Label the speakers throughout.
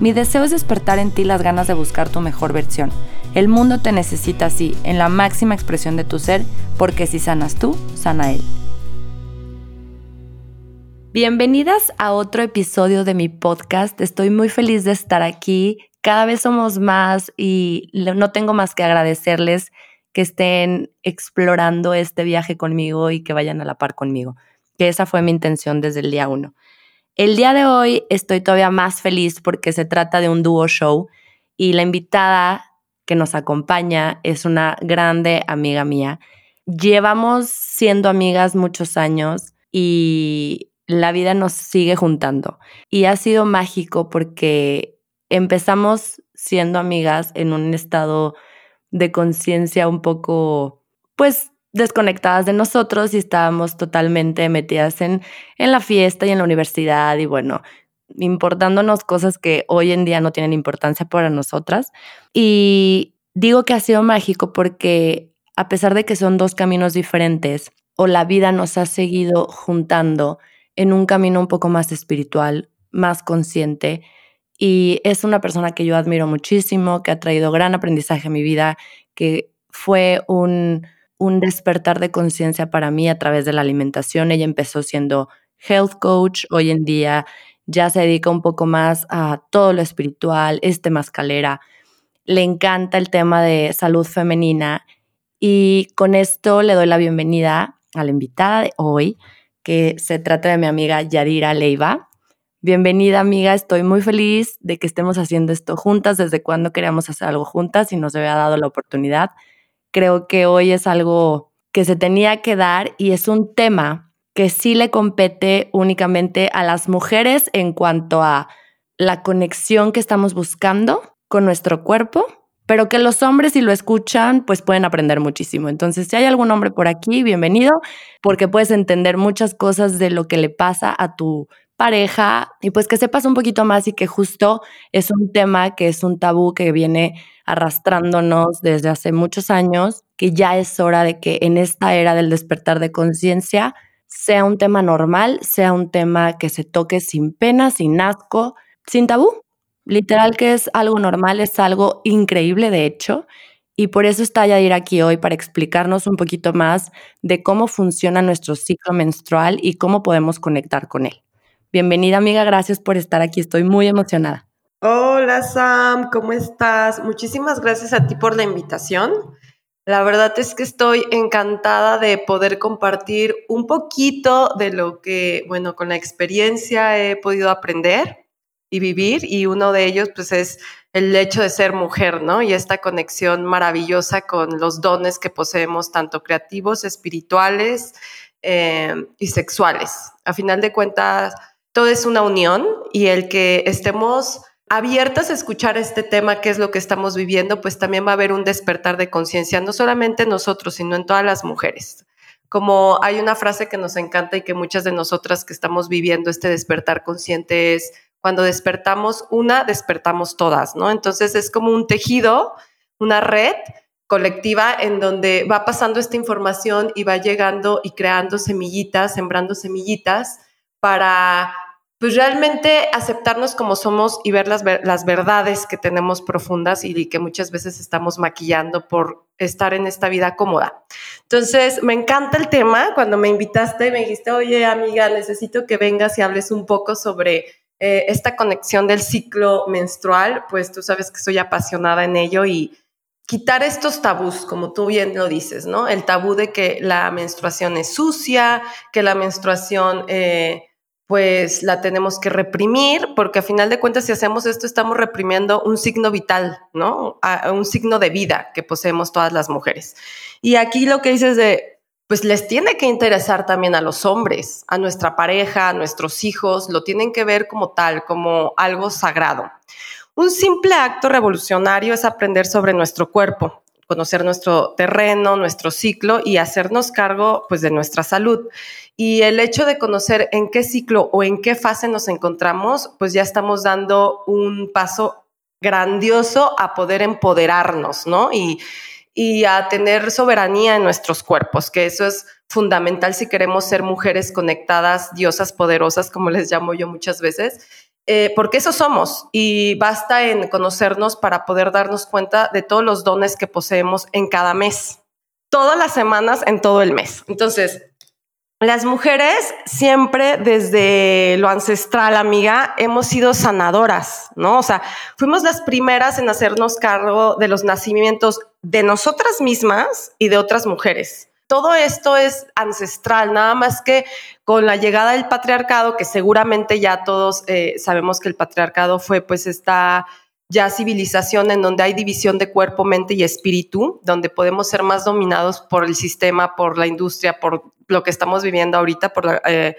Speaker 1: Mi deseo es despertar en ti las ganas de buscar tu mejor versión. El mundo te necesita así, en la máxima expresión de tu ser, porque si sanas tú, sana él. Bienvenidas a otro episodio de mi podcast. Estoy muy feliz de estar aquí. Cada vez somos más y no tengo más que agradecerles que estén explorando este viaje conmigo y que vayan a la par conmigo, que esa fue mi intención desde el día uno. El día de hoy estoy todavía más feliz porque se trata de un dúo show y la invitada que nos acompaña es una grande amiga mía. Llevamos siendo amigas muchos años y la vida nos sigue juntando. Y ha sido mágico porque empezamos siendo amigas en un estado de conciencia un poco, pues, desconectadas de nosotros y estábamos totalmente metidas en, en la fiesta y en la universidad y bueno, importándonos cosas que hoy en día no tienen importancia para nosotras. Y digo que ha sido mágico porque a pesar de que son dos caminos diferentes o la vida nos ha seguido juntando en un camino un poco más espiritual, más consciente, y es una persona que yo admiro muchísimo, que ha traído gran aprendizaje a mi vida, que fue un, un despertar de conciencia para mí a través de la alimentación. Ella empezó siendo health coach, hoy en día ya se dedica un poco más a todo lo espiritual, es mascalera. Le encanta el tema de salud femenina y con esto le doy la bienvenida a la invitada de hoy, que se trata de mi amiga Yadira Leiva. Bienvenida amiga, estoy muy feliz de que estemos haciendo esto juntas, desde cuando queríamos hacer algo juntas y nos había dado la oportunidad creo que hoy es algo que se tenía que dar y es un tema que sí le compete únicamente a las mujeres en cuanto a la conexión que estamos buscando con nuestro cuerpo, pero que los hombres si lo escuchan pues pueden aprender muchísimo. Entonces, si hay algún hombre por aquí, bienvenido, porque puedes entender muchas cosas de lo que le pasa a tu pareja y pues que sepas un poquito más y que justo es un tema que es un tabú que viene arrastrándonos desde hace muchos años, que ya es hora de que en esta era del despertar de conciencia sea un tema normal, sea un tema que se toque sin pena, sin asco, sin tabú. Literal que es algo normal, es algo increíble de hecho. Y por eso está Yadir aquí hoy para explicarnos un poquito más de cómo funciona nuestro ciclo menstrual y cómo podemos conectar con él. Bienvenida amiga, gracias por estar aquí, estoy muy emocionada.
Speaker 2: Hola Sam, ¿cómo estás? Muchísimas gracias a ti por la invitación. La verdad es que estoy encantada de poder compartir un poquito de lo que, bueno, con la experiencia he podido aprender y vivir y uno de ellos pues es el hecho de ser mujer, ¿no? Y esta conexión maravillosa con los dones que poseemos, tanto creativos, espirituales eh, y sexuales. A final de cuentas, todo es una unión y el que estemos abiertas a escuchar este tema, que es lo que estamos viviendo, pues también va a haber un despertar de conciencia, no solamente en nosotros, sino en todas las mujeres. Como hay una frase que nos encanta y que muchas de nosotras que estamos viviendo este despertar consciente es, cuando despertamos una, despertamos todas, ¿no? Entonces es como un tejido, una red colectiva en donde va pasando esta información y va llegando y creando semillitas, sembrando semillitas para pues realmente aceptarnos como somos y ver las, las verdades que tenemos profundas y que muchas veces estamos maquillando por estar en esta vida cómoda. Entonces, me encanta el tema. Cuando me invitaste y me dijiste, oye, amiga, necesito que vengas y hables un poco sobre eh, esta conexión del ciclo menstrual, pues tú sabes que soy apasionada en ello y quitar estos tabús, como tú bien lo dices, ¿no? El tabú de que la menstruación es sucia, que la menstruación... Eh, pues la tenemos que reprimir, porque a final de cuentas si hacemos esto estamos reprimiendo un signo vital, ¿no? un signo de vida que poseemos todas las mujeres. Y aquí lo que dices de, pues les tiene que interesar también a los hombres, a nuestra pareja, a nuestros hijos, lo tienen que ver como tal, como algo sagrado. un simple acto revolucionario es aprender sobre nuestro cuerpo, conocer nuestro terreno, nuestro ciclo y hacernos cargo pues de nuestra salud. Y el hecho de conocer en qué ciclo o en qué fase nos encontramos, pues ya estamos dando un paso grandioso a poder empoderarnos, ¿no? Y, y a tener soberanía en nuestros cuerpos, que eso es fundamental si queremos ser mujeres conectadas, diosas poderosas, como les llamo yo muchas veces, eh, porque eso somos y basta en conocernos para poder darnos cuenta de todos los dones que poseemos en cada mes, todas las semanas, en todo el mes. Entonces, las mujeres siempre desde lo ancestral, amiga, hemos sido sanadoras, ¿no? O sea, fuimos las primeras en hacernos cargo de los nacimientos de nosotras mismas y de otras mujeres. Todo esto es ancestral, nada más que con la llegada del patriarcado, que seguramente ya todos eh, sabemos que el patriarcado fue pues esta ya civilización en donde hay división de cuerpo, mente y espíritu, donde podemos ser más dominados por el sistema, por la industria, por lo que estamos viviendo ahorita, por la, eh,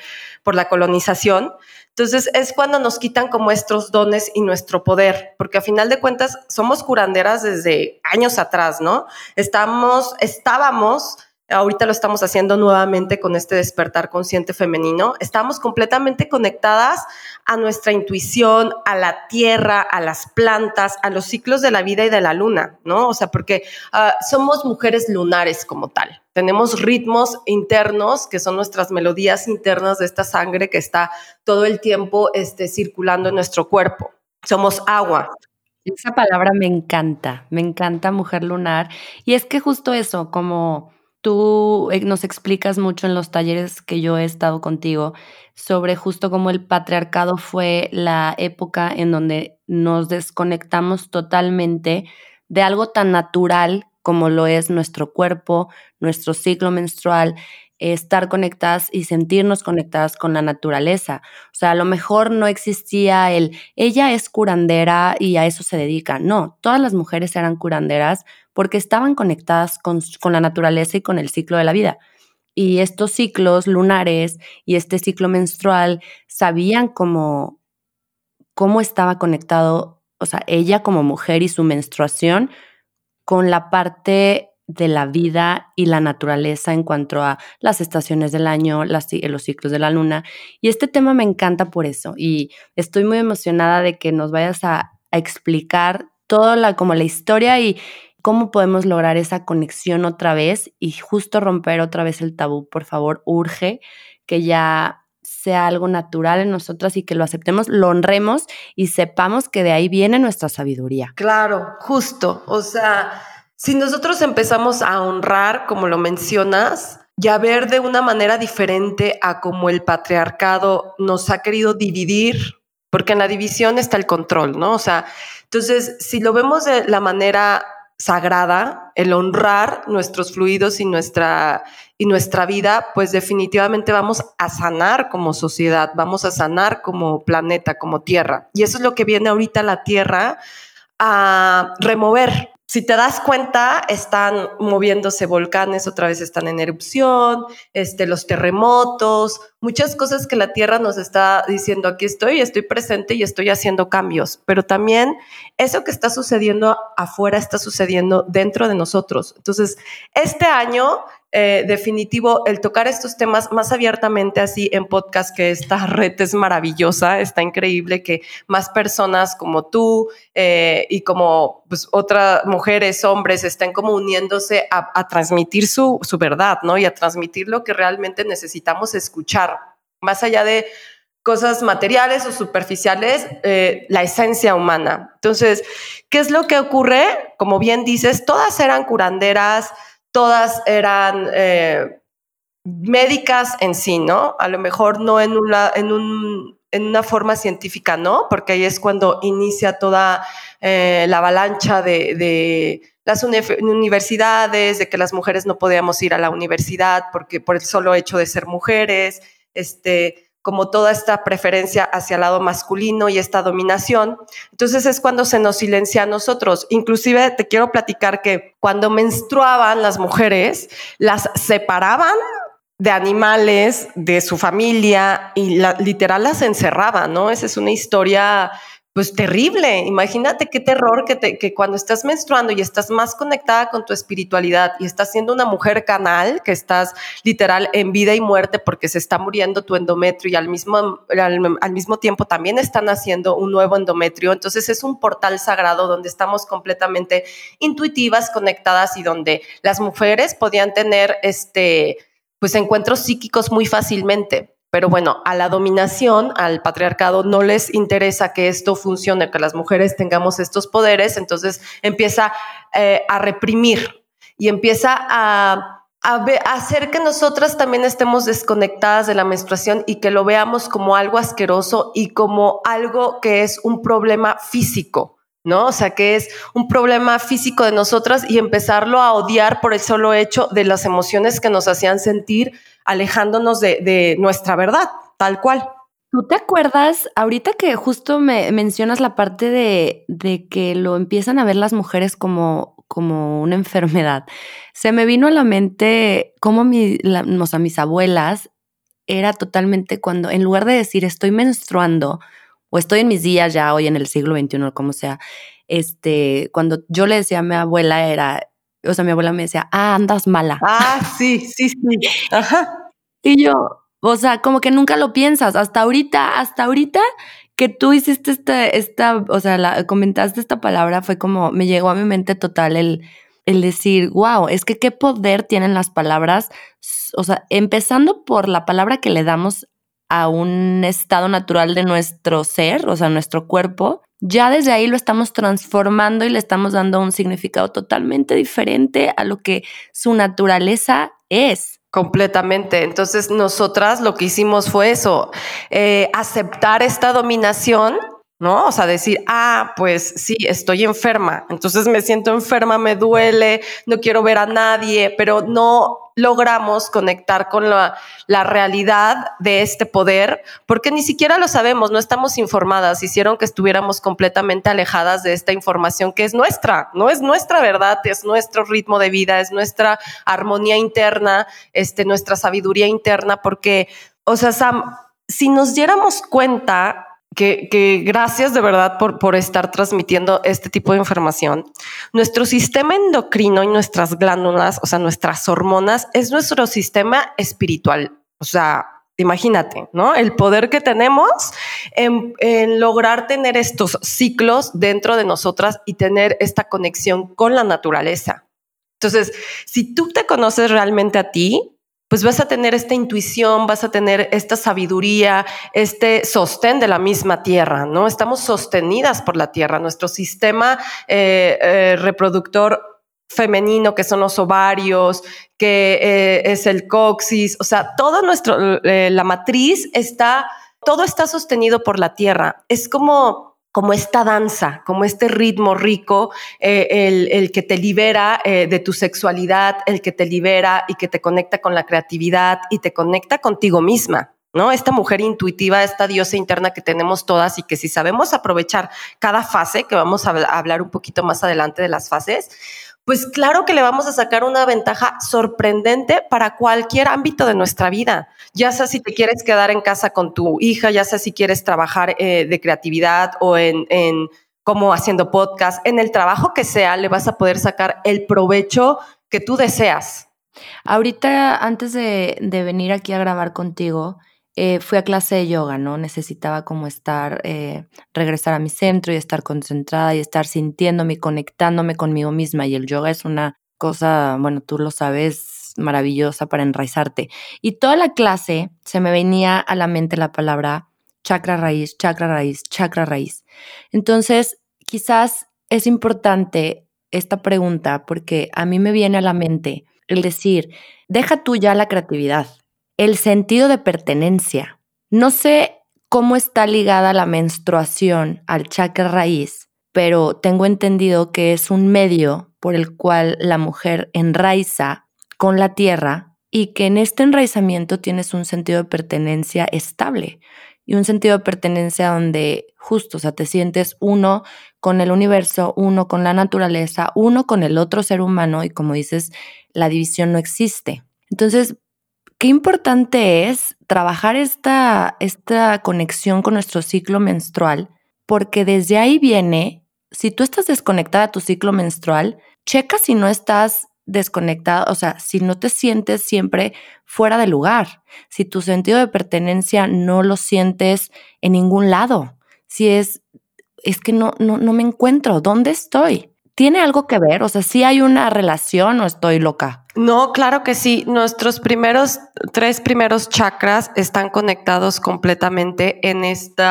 Speaker 2: colonización. Entonces es cuando nos quitan como estos dones y nuestro poder, porque a final de cuentas somos curanderas desde años atrás, ¿no? Estamos, estábamos ahorita lo estamos haciendo nuevamente con este despertar consciente femenino, estamos completamente conectadas a nuestra intuición, a la tierra, a las plantas, a los ciclos de la vida y de la luna, ¿no? O sea, porque ah, somos mujeres lunares como tal. Tenemos ritmos internos que son nuestras melodías internas de esta sangre que está todo el tiempo este, circulando en nuestro cuerpo. Somos agua.
Speaker 1: Esa palabra me encanta, me encanta mujer lunar. Y es que justo eso, como Tú eh, nos explicas mucho en los talleres que yo he estado contigo sobre justo cómo el patriarcado fue la época en donde nos desconectamos totalmente de algo tan natural como lo es nuestro cuerpo, nuestro ciclo menstrual, estar conectadas y sentirnos conectadas con la naturaleza. O sea, a lo mejor no existía el, ella es curandera y a eso se dedica. No, todas las mujeres eran curanderas porque estaban conectadas con, la naturaleza y con el ciclo de la vida. Y estos ciclos lunares y este ciclo menstrual sabían cómo, cómo estaba conectado, o sea, ella como mujer y su menstruación con la parte de la vida y la naturaleza en cuanto a las estaciones del año, los ciclos de la luna. Y este tema me encanta por eso y estoy muy emocionada de que nos vayas a, explicar toda la, como la historia y, ¿Cómo podemos lograr esa conexión otra vez y justo romper otra vez el tabú? Por favor, urge que ya sea algo natural en nosotras y que lo aceptemos, lo honremos y sepamos que de ahí viene nuestra sabiduría.
Speaker 2: Claro, justo. O sea, si nosotros empezamos a honrar, como lo mencionas, y a ver de una manera diferente a como el patriarcado nos ha querido dividir, porque en la división está el control, ¿no? O sea, entonces, si lo vemos de la manera sagrada, el honrar nuestros fluidos y nuestra, y nuestra vida, pues definitivamente vamos a sanar como sociedad, vamos a sanar como planeta, como tierra. Y eso es lo que viene ahorita la tierra a remover, si te das cuenta, están moviéndose volcanes, otra vez están en erupción, este, los terremotos, muchas cosas que la Tierra nos está diciendo, aquí estoy, estoy presente y estoy haciendo cambios, pero también eso que está sucediendo afuera está sucediendo dentro de nosotros. Entonces, este año eh, definitivo el tocar estos temas más abiertamente así en podcast, que esta red es maravillosa, está increíble que más personas como tú eh, y como pues, otras mujeres, hombres, estén como uniéndose a, transmitir su, su verdad, ¿no? Y a transmitir lo que realmente necesitamos escuchar, más allá de cosas materiales o superficiales, eh, la esencia humana. Entonces, ¿qué es lo que ocurre? Como bien dices, todas eran curanderas, todas eran eh, médicas en sí, ¿no? A lo mejor no en una, en, un, en una forma científica, ¿no? Porque ahí es cuando inicia toda eh, la avalancha de, de las universidades, de que las mujeres no podíamos ir a la universidad porque por el solo hecho de ser mujeres, este, como toda esta preferencia hacia el lado masculino y esta dominación. Entonces es cuando se nos silencia a nosotros. Inclusive te quiero platicar que cuando menstruaban las mujeres, las separaban de animales, de su familia y literal las encerraban, ¿no? Esa es una historia pues terrible. Imagínate qué terror que, te, que cuando estás menstruando y estás más conectada con tu espiritualidad y estás siendo una mujer canal, que estás literal en vida y muerte porque se está muriendo tu endometrio y al mismo, al, mismo tiempo también están haciendo un nuevo endometrio. Entonces es un portal sagrado donde estamos completamente intuitivas, conectadas y donde las mujeres podían tener este, pues encuentros psíquicos muy fácilmente. Pero bueno, a la dominación, al patriarcado, no les interesa que esto funcione, que las mujeres tengamos estos poderes, entonces empieza eh, a reprimir y empieza a, a, hacer que nosotras también estemos desconectadas de la menstruación y que lo veamos como algo asqueroso y como algo que es un problema físico. ¿No? O sea, que es un problema físico de nosotras y empezarlo a odiar por el solo hecho de las emociones que nos hacían sentir alejándonos de, nuestra verdad, tal cual.
Speaker 1: ¿Tú te acuerdas, ahorita que justo me mencionas la parte de, que lo empiezan a ver las mujeres como, como una enfermedad? Se me vino a la mente cómo mi, mis abuelas era totalmente cuando, en lugar de decir estoy menstruando o estoy en mis días ya hoy en el siglo XXI o como sea, este, cuando yo le decía a mi abuela era o sea, mi abuela me decía, ah, andas mala.
Speaker 2: Ah, sí, sí, sí. Ajá.
Speaker 1: Y yo, o sea, como que nunca lo piensas. Hasta ahorita, hasta ahorita que tú hiciste esta, esta o sea, la, comentaste esta palabra, fue como, me llegó a mi mente total el, el decir, wow, es que qué poder tienen las palabras. O sea, empezando por la palabra que le damos a un estado natural de nuestro ser, o sea, nuestro cuerpo, ya desde ahí lo estamos transformando y le estamos dando un significado totalmente diferente a lo que su naturaleza es.
Speaker 2: Completamente. Entonces, nosotras lo que hicimos fue eso, eh, aceptar esta dominación, ¿no? O sea, decir, ah, pues sí, estoy enferma, entonces me siento enferma, me duele, no quiero ver a nadie, pero no logramos conectar con la, realidad de este poder, porque ni siquiera lo sabemos, no estamos informadas, hicieron que estuviéramos completamente alejadas de esta información que es nuestra, no es nuestra verdad, es nuestro ritmo de vida, es nuestra armonía interna, este, nuestra sabiduría interna, porque, o sea, Sam, si nos diéramos cuenta que, gracias de verdad por, por estar transmitiendo este tipo de información. Nuestro sistema endocrino y nuestras glándulas, o sea, nuestras hormonas, es nuestro sistema espiritual. O sea, imagínate, ¿no? El poder que tenemos en, en, lograr tener estos ciclos dentro de nosotras y tener esta conexión con la naturaleza. Entonces, si tú te conoces realmente a ti, pues vas a tener esta intuición, vas a tener esta sabiduría, este sostén de la misma tierra, ¿no? Estamos sostenidas por la tierra. Nuestro sistema eh, eh, reproductor femenino, que son los ovarios, que eh, es el coxis, o sea, todo nuestro, la matriz está, todo está sostenido por la tierra. Es como como esta danza, como este ritmo rico, eh, el, que te libera eh, de tu sexualidad, el que te libera y que te conecta con la creatividad y te conecta contigo misma. ¿No? Esta mujer intuitiva, esta diosa interna que tenemos todas y que si sabemos aprovechar cada fase, que vamos a hablar un poquito más adelante de las fases, pues claro que le vamos a sacar una ventaja sorprendente para cualquier ámbito de nuestra vida. Ya sea si te quieres quedar en casa con tu hija, ya sea si quieres trabajar eh, de creatividad o en, como haciendo podcast, en el trabajo que sea, le vas a poder sacar el provecho que tú deseas.
Speaker 1: Ahorita, antes de, de venir aquí a grabar contigo, eh, fui a clase de yoga, ¿no? Necesitaba como estar, eh, regresar a mi centro y estar concentrada y estar sintiéndome y conectándome conmigo misma. Y el yoga es una cosa, bueno, tú lo sabes, maravillosa para enraizarte. Y toda la clase se me venía a la mente la palabra chakra raíz, chakra raíz, chakra raíz. Entonces, quizás es importante esta pregunta porque a mí me viene a la mente el decir, deja tú ya la creatividad, el sentido de pertenencia. No sé cómo está ligada la menstruación al chakra raíz, pero tengo entendido que es un medio por el cual la mujer enraiza con la tierra y que en este enraizamiento tienes un sentido de pertenencia estable y un sentido de pertenencia donde justo, o sea, te sientes uno con el universo, uno con la naturaleza, uno con el otro ser humano y como dices, la división no existe. Entonces, qué importante es trabajar esta, esta conexión con nuestro ciclo menstrual, porque desde ahí viene, si tú estás desconectada de tu ciclo menstrual, checa si no estás desconectada, o sea, si no te sientes siempre fuera de lugar, si tu sentido de pertenencia no lo sientes en ningún lado, si es, es que no, no, no me encuentro, ¿dónde estoy? ¿Tiene algo que ver? O sea, ¿sí hay una relación o estoy loca?
Speaker 2: No, claro que sí. Nuestros primeros, tres primeros chakras están conectados completamente en este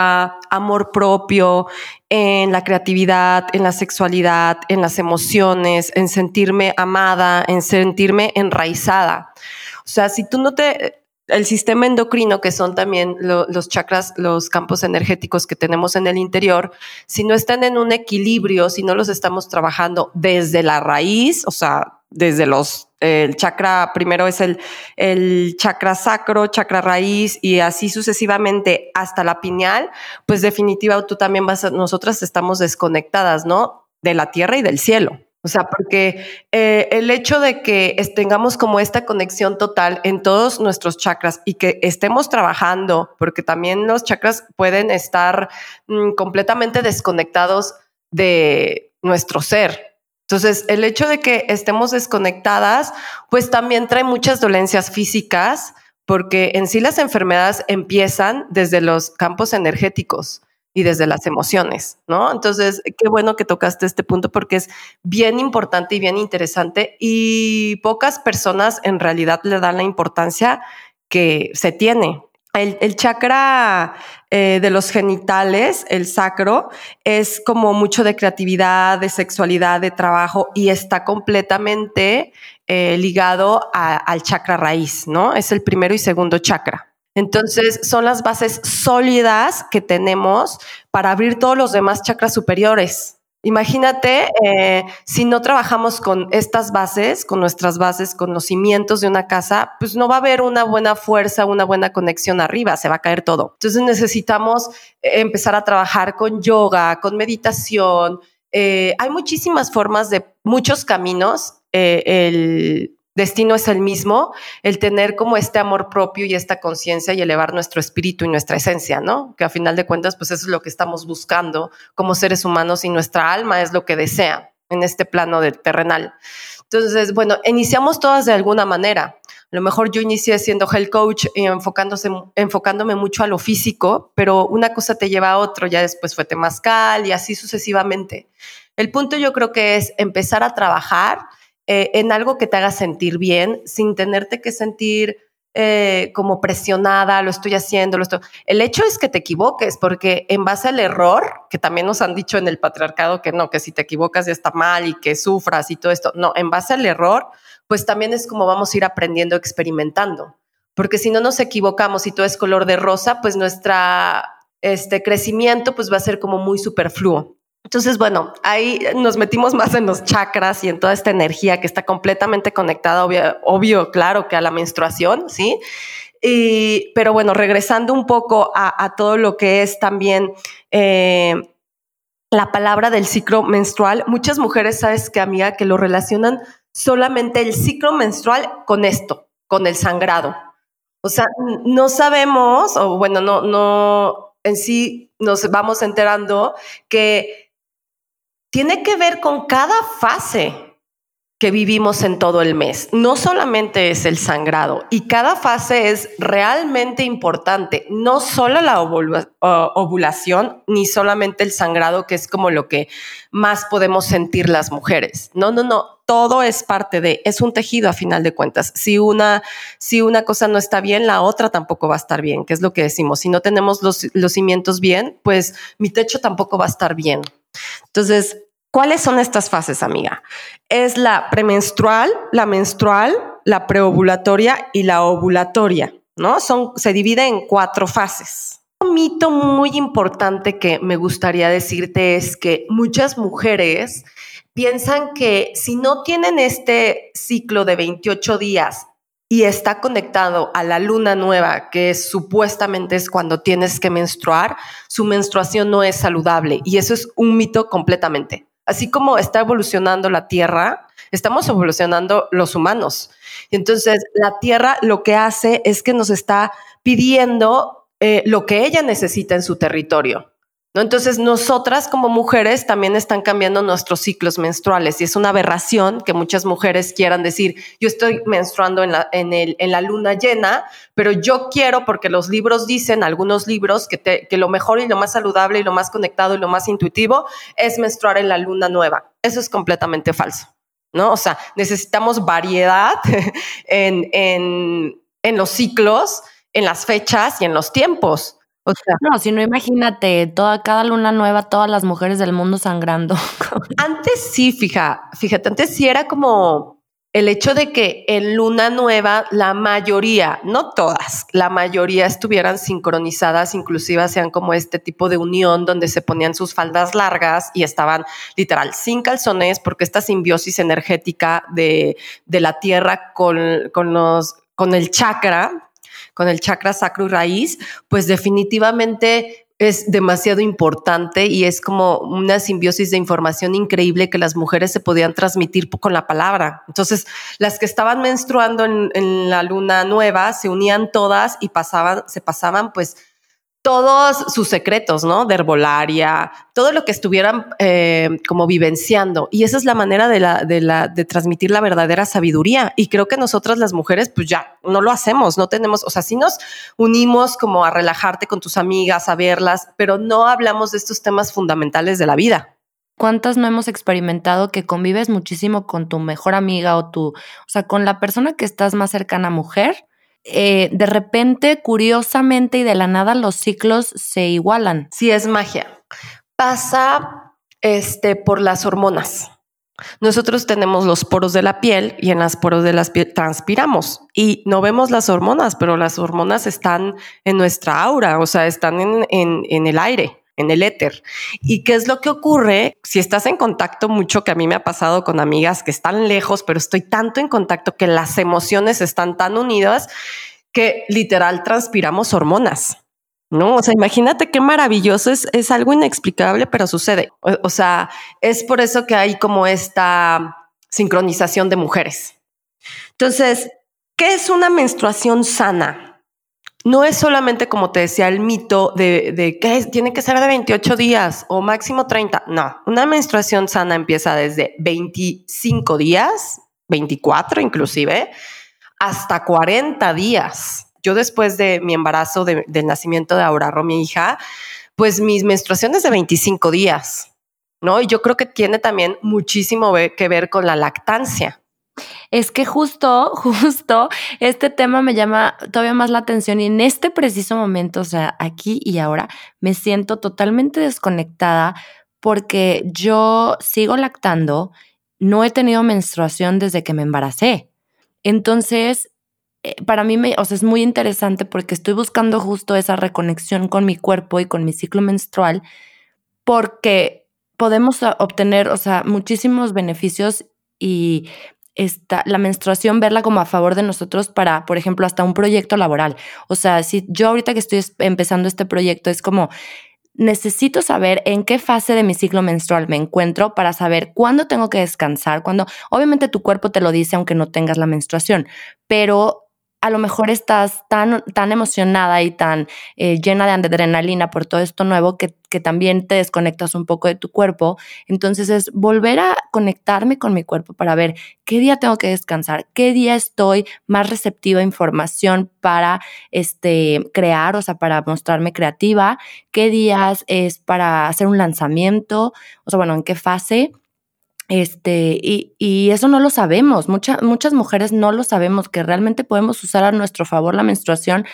Speaker 2: amor propio, en la creatividad, en la sexualidad, en las emociones, en sentirme amada, en sentirme enraizada. O sea, si tú no te el sistema endocrino, que son también los chakras, los campos energéticos que tenemos en el interior, si no están en un equilibrio, si no los estamos trabajando desde la raíz, o sea, desde los, el chakra, primero es el, el chakra sacro, chakra raíz y así sucesivamente hasta la pineal, pues definitiva tú también vas a, nosotras estamos desconectadas, ¿no? De la tierra y del cielo. O sea, porque eh, el hecho de que tengamos como esta conexión total en todos nuestros chakras y que estemos trabajando, porque también los chakras pueden estar mm, completamente desconectados de nuestro ser. Entonces, el hecho de que estemos desconectadas, pues también trae muchas dolencias físicas, porque en sí las enfermedades empiezan desde los campos energéticos y desde las emociones, ¿no? Entonces, qué bueno que tocaste este punto porque es bien importante y bien interesante y pocas personas en realidad le dan la importancia que se tiene. El, chakra eh, de los genitales, el sacro, es como mucho de creatividad, de sexualidad, de trabajo y está completamente eh, ligado al chakra raíz, ¿no? Es el primero y segundo chakra. Entonces, son las bases sólidas que tenemos para abrir todos los demás chakras superiores. Imagínate eh, si no trabajamos con estas bases, con nuestras bases, con los cimientos de una casa, pues no va a haber una buena fuerza, una buena conexión arriba, se va a caer todo. Entonces necesitamos eh, empezar a trabajar con yoga, con meditación. Eh, hay muchísimas formas de muchos caminos. Destino es el mismo, el tener como este amor propio y esta conciencia y elevar nuestro espíritu y nuestra esencia, ¿no? Que a final de cuentas, pues eso es lo que estamos buscando como seres humanos y nuestra alma es lo que desea en este plano de terrenal. Entonces, bueno, iniciamos todas de alguna manera. A lo mejor yo inicié siendo health coach y enfocándose, enfocándome mucho a lo físico, pero una cosa te lleva a otro, ya después fue temazcal y así sucesivamente. El punto yo creo que es empezar a trabajar eh, en algo que te haga sentir bien sin tenerte que sentir eh, como presionada, lo estoy haciendo, lo estoy... El hecho es que te equivoques, porque en base al error, que también nos han dicho en el patriarcado que no, que si te equivocas ya está mal y que sufras y todo esto, no, en base al error, pues también es como vamos a ir aprendiendo, experimentando, porque si no nos equivocamos y todo es color de rosa, pues nuestra este crecimiento pues va a ser como muy superfluo. Entonces, bueno, ahí nos metimos más en los chakras y en toda esta energía que está completamente conectada, obvio, claro, que a la menstruación, ¿sí? Pero bueno, regresando un poco a, todo lo que es también eh, la palabra del ciclo menstrual, muchas mujeres, sabes que amiga, que lo relacionan solamente el ciclo menstrual con esto, con el sangrado. O sea, no sabemos, o bueno, no, no, en sí nos vamos enterando que tiene que ver con cada fase que vivimos en todo el mes. No solamente es el sangrado y cada fase es realmente importante, no solo la ovulación ni solamente el sangrado, que es como lo que más podemos sentir las mujeres. No, no, no, todo es parte de, es un tejido a final de cuentas. Si una, si una cosa no está bien, la otra tampoco va a estar bien, que es lo que decimos. Si no tenemos los, los cimientos bien, pues mi techo tampoco va a estar bien. Entonces, ¿cuáles son estas fases, amiga? Es la premenstrual, la menstrual, la preovulatoria y la ovulatoria, ¿no? Son, se divide en cuatro fases. Un mito muy importante que me gustaría decirte es que muchas mujeres piensan que si no tienen este ciclo de 28 días y está conectado a la luna nueva, que supuestamente es cuando tienes que menstruar, su menstruación no es saludable. Y eso es un mito completamente. Así como está evolucionando la Tierra, estamos evolucionando los humanos. Y entonces la Tierra lo que hace es que nos está pidiendo eh, lo que ella necesita en su territorio. ¿No? Entonces, nosotras como mujeres también están cambiando nuestros ciclos menstruales y es una aberración que muchas mujeres quieran decir, yo estoy menstruando en la, en el, en la luna llena, pero yo quiero, porque los libros dicen, algunos libros, que, te, que lo mejor y lo más saludable y lo más conectado y lo más intuitivo es menstruar en la luna nueva. Eso es completamente falso, ¿no? O sea, necesitamos variedad en, en, en los ciclos, en las fechas y en los tiempos
Speaker 1: no, si no, imagínate, toda, cada luna nueva, todas las mujeres del mundo sangrando.
Speaker 2: antes sí, fija, fíjate, antes sí era como el hecho de que en luna nueva la mayoría, no todas, la mayoría estuvieran sincronizadas, inclusive hacían como este tipo de unión donde se ponían sus faldas largas y estaban literal sin calzones porque esta simbiosis energética de, de la tierra con, con, los, con el chakra con el chakra sacro y raíz, pues definitivamente es demasiado importante y es como una simbiosis de información increíble que las mujeres se podían transmitir con la palabra. Entonces, las que estaban menstruando en, en la luna nueva se unían todas y pasaban, se pasaban pues todos sus secretos, ¿no? De herbolaria, todo lo que estuvieran eh, como vivenciando. Y esa es la manera de, la, de, la, de transmitir la verdadera sabiduría. Y creo que nosotras las mujeres, pues ya, no lo hacemos, no tenemos, o sea, sí nos unimos como a relajarte con tus amigas, a verlas, pero no hablamos de estos temas fundamentales de la vida.
Speaker 1: ¿Cuántas no hemos experimentado que convives muchísimo con tu mejor amiga o tu, o sea, con la persona que estás más cercana mujer? Eh, de repente, curiosamente y de la nada, los ciclos se igualan.
Speaker 2: Sí, es magia. Pasa este, por las hormonas. Nosotros tenemos los poros de la piel y en las poros de la piel transpiramos y no vemos las hormonas, pero las hormonas están en nuestra aura, o sea, están en, en el aire en el éter. ¿Y qué es lo que ocurre si estás en contacto mucho, que a mí me ha pasado con amigas que están lejos, pero estoy tanto en contacto que las emociones están tan unidas que literal transpiramos hormonas? No, o sea, imagínate qué maravilloso es, es algo inexplicable, pero sucede. o sea, es por eso que hay como esta sincronización de mujeres. Entonces, ¿qué es una menstruación sana? No es solamente como te decía el mito de, que tiene que ser de 28 días o máximo 30. No, una menstruación sana empieza desde 25 días, 24 inclusive, hasta 40 días. Yo después de mi embarazo, del nacimiento de Auraro, mi hija, pues mis menstruaciones de 25 días, ¿no? Y yo creo que tiene también muchísimo que ver con la lactancia.
Speaker 1: Es que justo, justo este tema me llama todavía más la atención y en este preciso momento, o sea, aquí y ahora, me siento totalmente desconectada porque yo sigo lactando, no he tenido menstruación desde que me embaracé. Entonces, eh, para mí o sea, es muy interesante porque estoy buscando justo esa reconexión con mi cuerpo y con mi ciclo menstrual porque podemos obtener, o sea, muchísimos beneficios y esta, la menstruación, verla como a favor de nosotros para, por ejemplo, hasta un proyecto laboral. O sea, si yo ahorita que estoy empezando este proyecto es como, necesito saber en qué fase de mi ciclo menstrual me encuentro para saber cuándo tengo que descansar, cuando obviamente tu cuerpo te lo dice aunque no tengas la menstruación, pero a lo mejor estás tan, tan emocionada y tan eh, llena de adrenalina por todo esto nuevo que, que, también te desconectas un poco de tu cuerpo. Entonces es volver a conectarme con mi cuerpo para ver qué día tengo que descansar, qué día estoy más receptiva a información para este, crear, o sea, para mostrarme creativa, qué días es para hacer un lanzamiento, o sea, bueno, en qué fase este, y, y, eso no lo sabemos. muchas mujeres no lo sabemos, que realmente podemos usar a nuestro favor la menstruación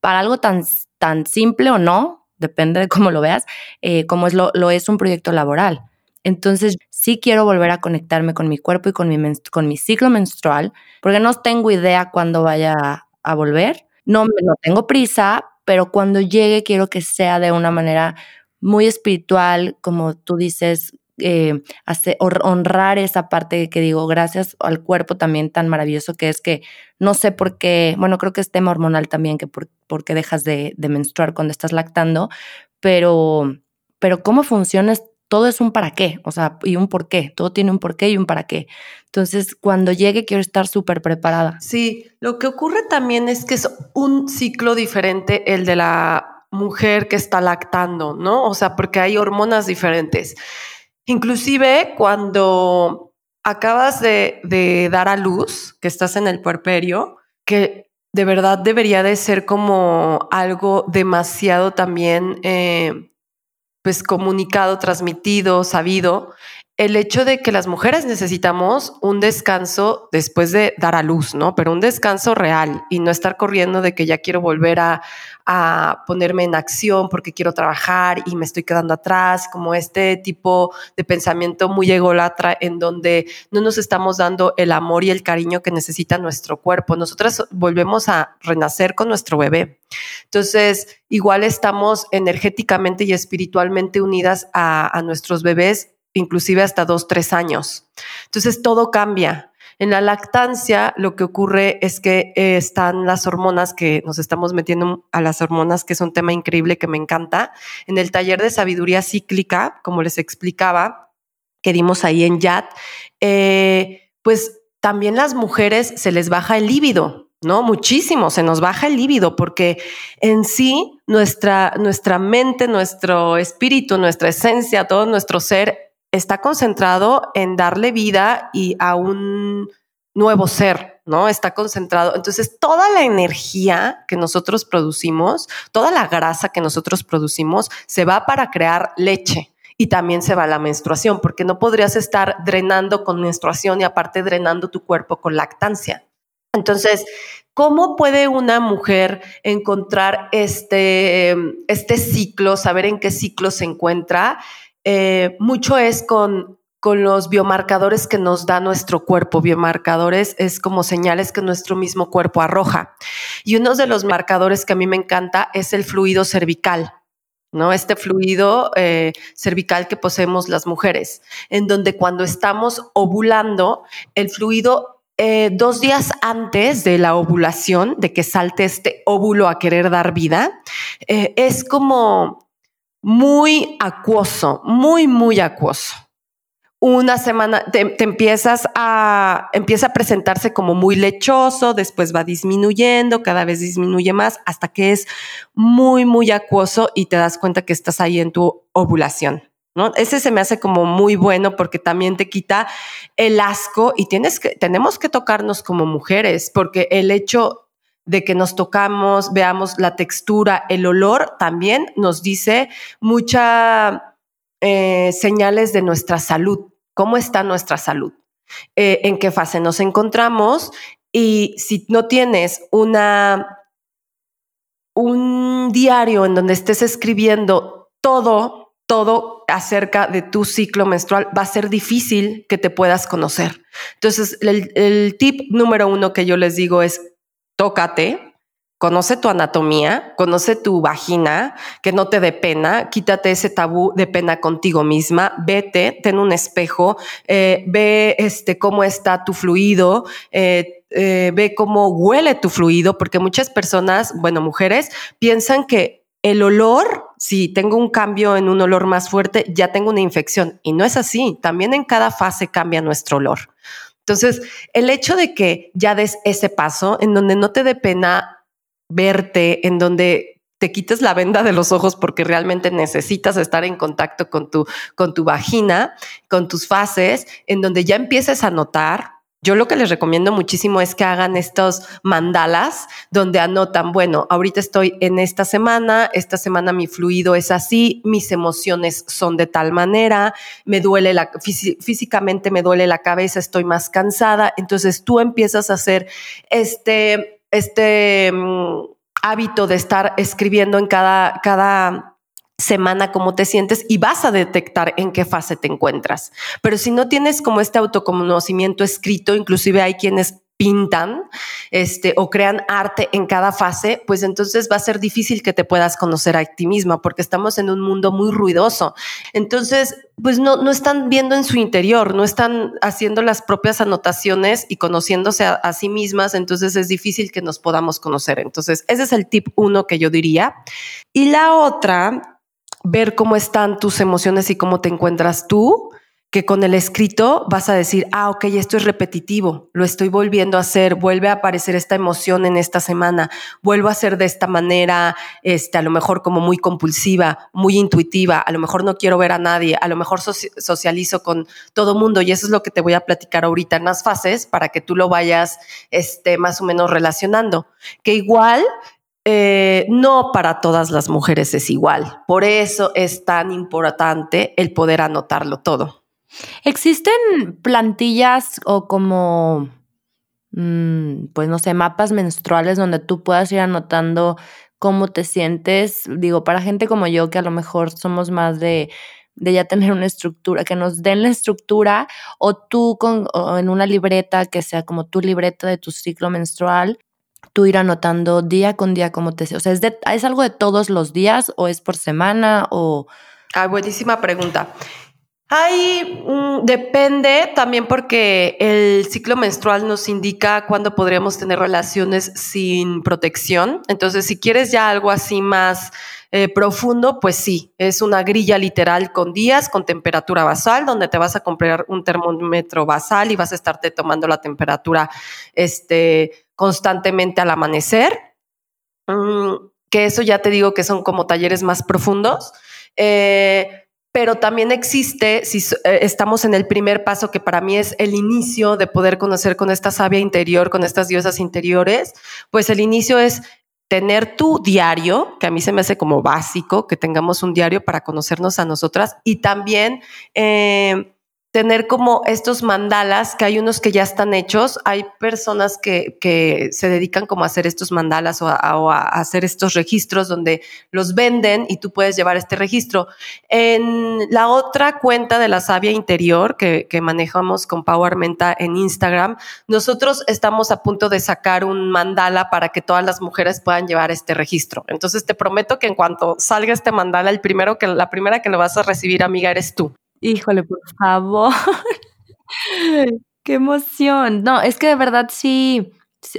Speaker 1: para algo tan, tan simple o no, depende de cómo lo veas, eh, como es lo, lo, es un proyecto laboral. Entonces, sí quiero volver a conectarme con mi cuerpo y con mi, con mi ciclo menstrual, porque no tengo idea cuándo vaya a, volver. No, no tengo prisa, pero cuando llegue quiero que sea de una manera muy espiritual, como tú dices, eh, honrar esa parte que digo, gracias al cuerpo también tan maravilloso que es que no sé por qué, bueno, creo que es tema hormonal también, que por, qué dejas de, menstruar cuando estás lactando, pero, pero cómo funciona todo es un para qué, o sea, y un por qué, todo tiene un por qué y un para qué. Entonces, cuando llegue quiero estar súper preparada.
Speaker 2: Sí, lo que ocurre también es que es un ciclo diferente el de la mujer que está lactando, ¿no? O sea, porque hay hormonas diferentes. Inclusive cuando acabas de, dar a luz, que estás en el puerperio, que de verdad debería de ser como algo demasiado también, eh, pues comunicado, transmitido, sabido, el hecho de que las mujeres necesitamos un descanso después de dar a luz, ¿no? Pero un descanso real y no estar corriendo de que ya quiero volver a, ponerme en acción porque quiero trabajar y me estoy quedando atrás, como este tipo de pensamiento muy ególatra en donde no nos estamos dando el amor y el cariño que necesita nuestro cuerpo. Nosotras volvemos a renacer con nuestro bebé. Entonces, igual estamos energéticamente y espiritualmente unidas a, a nuestros bebés inclusive hasta dos, tres años. Entonces todo cambia. En la lactancia lo que ocurre es que eh, están las hormonas que nos estamos metiendo a las hormonas, que es un tema increíble que me encanta. En el taller de sabiduría cíclica, como les explicaba, que dimos ahí en YAT, eh, pues también las mujeres se les baja el líbido, ¿no? Muchísimo, se nos baja el líbido porque en sí nuestra, nuestra mente, nuestro espíritu, nuestra esencia, todo nuestro ser está concentrado en darle vida y a un nuevo ser, ¿no? Está concentrado. Entonces, toda la energía que nosotros producimos, toda la grasa que nosotros producimos, se va para crear leche. Y también se va la menstruación, porque no podrías estar drenando con menstruación y aparte drenando tu cuerpo con lactancia. Entonces, ¿cómo puede una mujer encontrar este, este ciclo, saber en qué ciclo se encuentra? Eh, mucho es con, con los biomarcadores que nos da nuestro cuerpo. Biomarcadores es como señales que nuestro mismo cuerpo arroja. Y uno de los marcadores que a mí me encanta es el fluido cervical. ¿no? Este fluido eh, cervical que poseemos las mujeres, en donde cuando estamos ovulando, el fluido eh, dos días antes de la ovulación, de que salte este óvulo a querer dar vida, es como muy acuoso, muy, muy acuoso. Una semana te, empiezas a, empieza a presentarse como muy lechoso, después va disminuyendo, cada vez disminuye más, hasta que es muy, muy acuoso y te das cuenta que estás ahí en tu ovulación. ¿No? Ese se me hace como muy bueno porque también te quita el asco y tienes que, tenemos que tocarnos como mujeres porque el hecho de que nos tocamos, veamos la textura, el olor, también nos dice muchas eh, señales de nuestra salud, cómo está nuestra salud, eh, en qué fase nos encontramos y si no tienes una un diario en donde estés escribiendo todo, todo acerca de tu ciclo menstrual, va a ser difícil que te puedas conocer. Entonces, el tip número uno que yo les digo es tócate, conoce tu anatomía, conoce tu vagina, que no te dé pena, quítate ese tabú de pena contigo misma, vete, ten un espejo, eh, ve este, cómo está tu fluido, eh, eh, ve cómo huele tu fluido, porque muchas personas, bueno, mujeres, piensan que el olor, si tengo un cambio en un olor más fuerte, ya tengo una infección. Y no es así. También en cada fase cambia nuestro olor. Entonces, el hecho de que ya des ese paso en donde no te dé pena verte, en donde te quites la venda de los ojos porque realmente necesitas estar en contacto con tu, con tu vagina, con tus fases, en donde ya empieces a notar yo lo que les recomiendo muchísimo es que hagan estos mandalas donde anotan, bueno, ahorita estoy en esta semana, esta semana mi fluido es así, mis emociones son de tal manera, me duele la, físicamente me duele la cabeza, estoy más cansada. Entonces tú empiezas a hacer este, este mm, hábito de estar escribiendo en cada, cada semana cómo te sientes y vas a detectar en qué fase te encuentras. Pero si no tienes como este autoconocimiento escrito, inclusive hay quienes pintan este, o crean arte en cada fase, pues entonces va a ser difícil que te puedas conocer a ti misma porque estamos en un mundo muy ruidoso. Entonces, pues no, no están viendo en su interior, no están haciendo las propias anotaciones y conociéndose a, a sí mismas, entonces es difícil que nos podamos conocer. Entonces, ese es el tip uno que yo diría. Y la otra ver cómo están tus emociones y cómo te encuentras tú, que con el escrito vas a decir, ah, ok, esto es repetitivo, lo estoy volviendo a hacer, vuelve a aparecer esta emoción en esta semana, vuelvo a hacer de esta manera, este, a lo mejor como muy compulsiva, muy intuitiva, a lo mejor no quiero ver a nadie, a lo mejor socializo con todo mundo y eso es lo que te voy a platicar ahorita en las fases para que tú lo vayas este, más o menos relacionando. Que igual eh, no para todas las mujeres es igual. Por eso es tan importante el poder anotarlo todo.
Speaker 1: ¿Existen plantillas o como, mm, pues no sé, mapas menstruales donde tú puedas ir anotando cómo te sientes? Digo, para gente como yo, que a lo mejor somos más de, de ya tener una estructura, que nos den la estructura, o tú con, en una libreta que sea como tu libreta de tu ciclo menstrual, tú ir anotando día con día cómo te. O sea, ¿es, de, ¿es algo de todos los días o es por semana o...?
Speaker 2: Ah, buenísima pregunta. Ahí depende también porque el ciclo menstrual nos indica cuándo podríamos tener relaciones sin protección. Entonces, si quieres ya algo así más eh, profundo, pues sí, es una grilla literal con días, con temperatura basal, donde te vas a comprar un termómetro basal y vas a estarte tomando la temperatura este, constantemente al amanecer. Mm, que eso ya te digo que son como talleres más profundos. Eh, pero también existe, si eh, estamos en el primer paso, que para mí es el inicio de poder conocer con esta sabia interior, con estas diosas interiores, pues el inicio es tener tu diario, que a mí se me hace como básico, que tengamos un diario para conocernos a nosotras y también eh, tener como estos mandalas, que hay unos que ya están hechos, hay personas que, que se dedican como a hacer estos mandalas o a, hacer estos registros donde los venden y tú puedes llevar este registro. En la otra cuenta de la Sabia Interior que, manejamos con Power Menta en Instagram, nosotros estamos a punto de sacar un mandala para que todas las mujeres puedan llevar este registro. Entonces te prometo que en cuanto salga este mandala, el primero que, la primera que lo vas a recibir, amiga, eres tú.
Speaker 1: Híjole, por favor. Qué emoción. No, es que de verdad sí,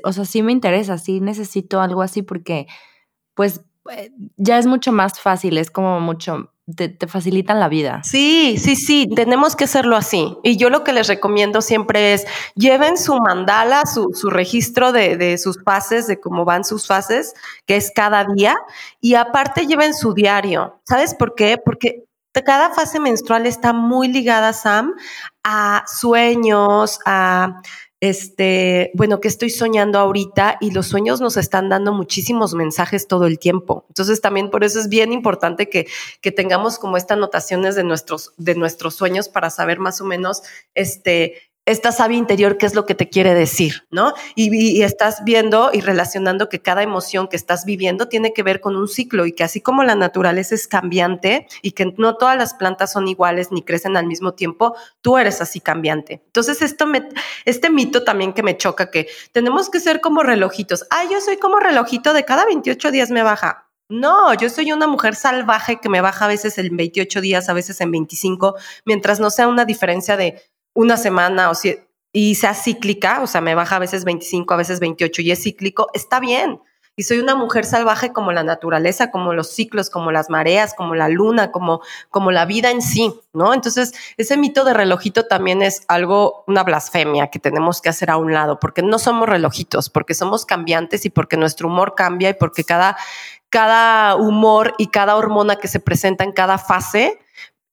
Speaker 1: o sea, sí me interesa, sí necesito algo así porque, pues, eh, ya es mucho más fácil, es como mucho, te, facilitan la vida.
Speaker 2: Sí, sí, sí, tenemos que hacerlo así. Y yo lo que les recomiendo siempre es, lleven su mandala, su, su registro de, de, sus fases, de cómo van sus fases, que es cada día, y aparte lleven su diario. ¿Sabes por qué? Porque cada fase menstrual está muy ligada, Sam, a sueños, a este, bueno, que estoy soñando ahorita y los sueños nos están dando muchísimos mensajes todo el tiempo. Entonces también por eso es bien importante que, que tengamos como estas anotaciones de nuestros, de nuestros sueños para saber más o menos, este, esta sabia interior, qué es lo que te quiere decir, ¿no? Y, estás viendo y relacionando que cada emoción que estás viviendo tiene que ver con un ciclo y que así como la naturaleza es cambiante y que no todas las plantas son iguales ni crecen al mismo tiempo, tú eres así cambiante. Entonces, esto me, este mito también que me choca, que tenemos que ser como relojitos. Ah, yo soy como relojito de cada 28 días me baja. No, yo soy una mujer salvaje que me baja a veces en 28 días, a veces en 25, mientras no sea una diferencia de una semana o si, y sea cíclica, o sea, me baja a veces 25, a veces 28 y es cíclico, está bien. Y soy una mujer salvaje como la naturaleza, como los ciclos, como las mareas, como la luna, como, como la vida en sí, ¿no? Entonces, ese mito de relojito también es algo, una blasfemia que tenemos que hacer a un lado, porque no somos relojitos, porque somos cambiantes y porque nuestro humor cambia y porque cada, cada humor y cada hormona que se presenta en cada fase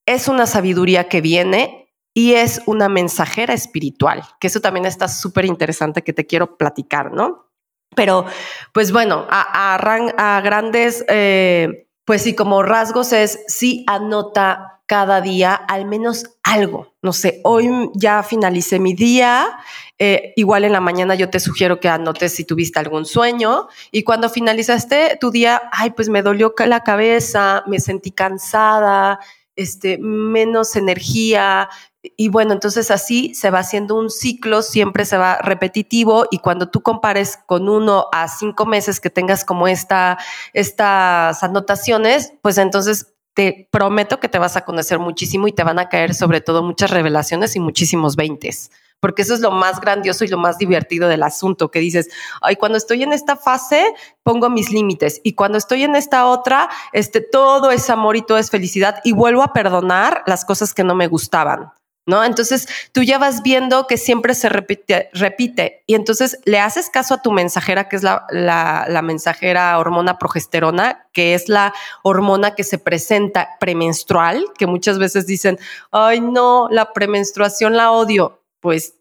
Speaker 2: es una sabiduría que viene y es una mensajera espiritual, que eso también está súper interesante que te quiero platicar, ¿no? Pero, pues bueno, a, grandes, eh, pues sí, como rasgos es, sí anota cada día al menos algo. No sé, hoy ya finalicé mi día, eh, igual en la mañana yo te sugiero que anotes si tuviste algún sueño y cuando finalizaste tu día, ay, pues me dolió la cabeza, me sentí cansada, este, menos energía, y bueno, entonces así se va haciendo un ciclo, siempre se va repetitivo y cuando tú compares con uno a cinco meses que tengas como esta, estas anotaciones, pues entonces te prometo que te vas a conocer muchísimo y te van a caer sobre todo muchas revelaciones y muchísimos veintes, porque eso es lo más grandioso y lo más divertido del asunto, que dices, ay, cuando estoy en esta fase pongo mis límites y cuando estoy en esta otra, este, todo es amor y todo es felicidad y vuelvo a perdonar las cosas que no me gustaban. ¿No? Entonces tú ya vas viendo que siempre se repite, repite y entonces le haces caso a tu mensajera, que es la, la, mensajera hormona progesterona, que es la hormona que se presenta premenstrual, que muchas veces dicen, ay no, la premenstruación la odio. Pues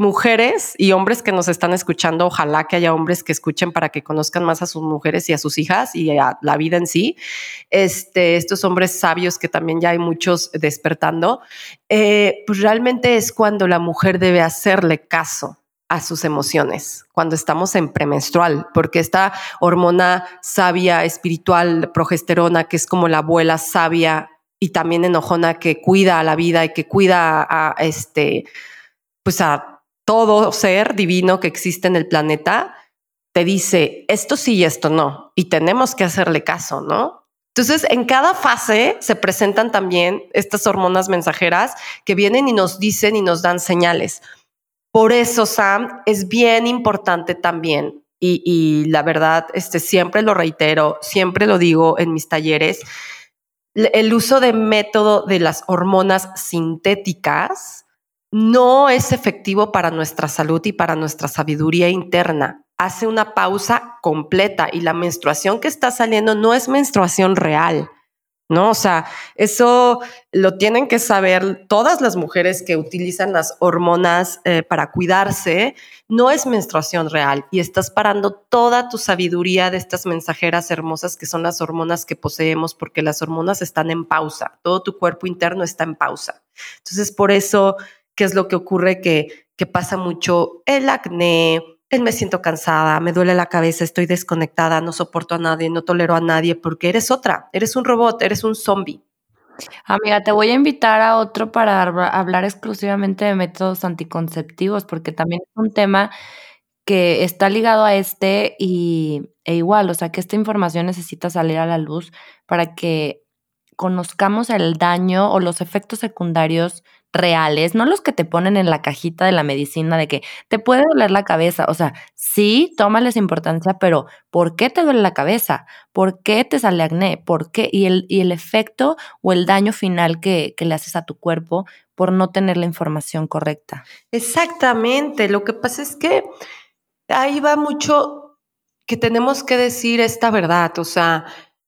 Speaker 2: mujeres y hombres que nos están escuchando, ojalá que haya hombres que escuchen para que conozcan más a sus mujeres y a sus hijas y a la vida en sí. Este, estos hombres sabios que también ya hay muchos despertando, eh, pues realmente es cuando la mujer debe hacerle caso a sus emociones cuando estamos en premenstrual, porque esta hormona sabia, espiritual, progesterona, que es como la abuela sabia y también enojona que cuida a la vida y que cuida a este, pues a todo ser divino que existe en el planeta te dice esto sí y esto no, y tenemos que hacerle caso, ¿no? Entonces, en cada fase se presentan también estas hormonas mensajeras que vienen y nos dicen y nos dan señales. Por eso, Sam, es bien importante también, y, la verdad, este, siempre lo reitero, siempre lo digo en mis talleres, el uso de método de las hormonas sintéticas no es efectivo para nuestra salud y para nuestra sabiduría interna. Hace una pausa completa y la menstruación que está saliendo no es menstruación real. ¿no? O sea, eso lo tienen que saber todas las mujeres que utilizan las hormonas eh, para cuidarse. No es menstruación real y estás parando toda tu sabiduría de estas mensajeras hermosas que son las hormonas que poseemos porque las hormonas están en pausa. Todo tu cuerpo interno está en pausa. Entonces, por eso qué es lo que ocurre que, que pasa mucho el acné, el me siento cansada, me duele la cabeza, estoy desconectada, no soporto a nadie, no tolero a nadie, porque eres otra, eres un robot, eres un zombie.
Speaker 1: Amiga, te voy a invitar a otro para hablar exclusivamente de métodos anticonceptivos, porque también es un tema que está ligado a este y, e igual, o sea, que esta información necesita salir a la luz para que conozcamos el daño o los efectos secundarios reales, no los que te ponen en la cajita de la medicina de que te puede doler la cabeza. O sea, sí, tómales importancia, pero ¿por qué te duele la cabeza? ¿Por qué te sale acné? ¿Por qué? Y el, y el efecto o el daño final que, que le haces a tu cuerpo por no tener la información correcta.
Speaker 2: Exactamente. Lo que pasa es que ahí va mucho que tenemos que decir esta verdad. O sea,